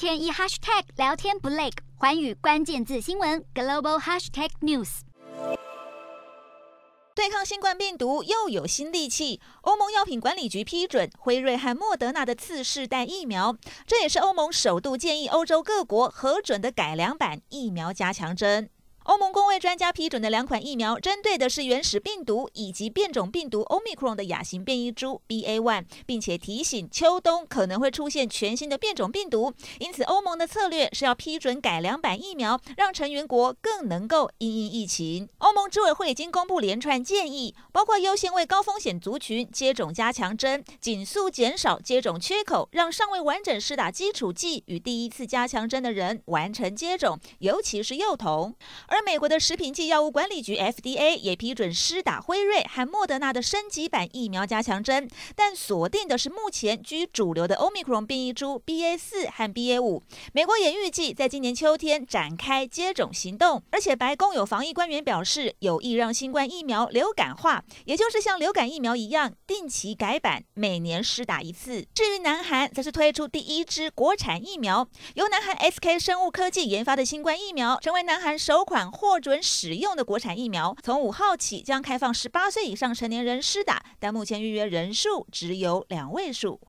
天一 hashtag 聊天不累，环宇关键字新闻 global hashtag news。对抗新冠病毒又有新利器，欧盟药品管理局批准辉瑞和莫德纳的次世代疫苗，这也是欧盟首度建议欧洲各国核准的改良版疫苗加强针。欧盟公卫专家批准的两款疫苗，针对的是原始病毒以及变种病毒 Omicron 的亚型变异株 BA.1，并且提醒秋冬可能会出现全新的变种病毒，因此欧盟的策略是要批准改良版疫苗，让成员国更能够因应疫情。欧盟执委会已经公布连串建议，包括优先为高风险族群接种加强针，紧速减少接种缺口，让尚未完整施打基础剂与第一次加强针的人完成接种，尤其是幼童。而美国的食品及药物管理局 FDA 也批准施打辉瑞和莫德纳的升级版疫苗加强针，但锁定的是目前居主流的 Omicron 变异株 BA 四和 BA 五。美国也预计在今年秋天展开接种行动，而且白宫有防疫官员表示，有意让新冠疫苗流感化，也就是像流感疫苗一样定期改版，每年施打一次。至于南韩，则是推出第一支国产疫苗，由南韩 SK 生物科技研发的新冠疫苗，成为南韩首款。获准使用的国产疫苗，从五号起将开放十八岁以上成年人施打，但目前预约人数只有两位数。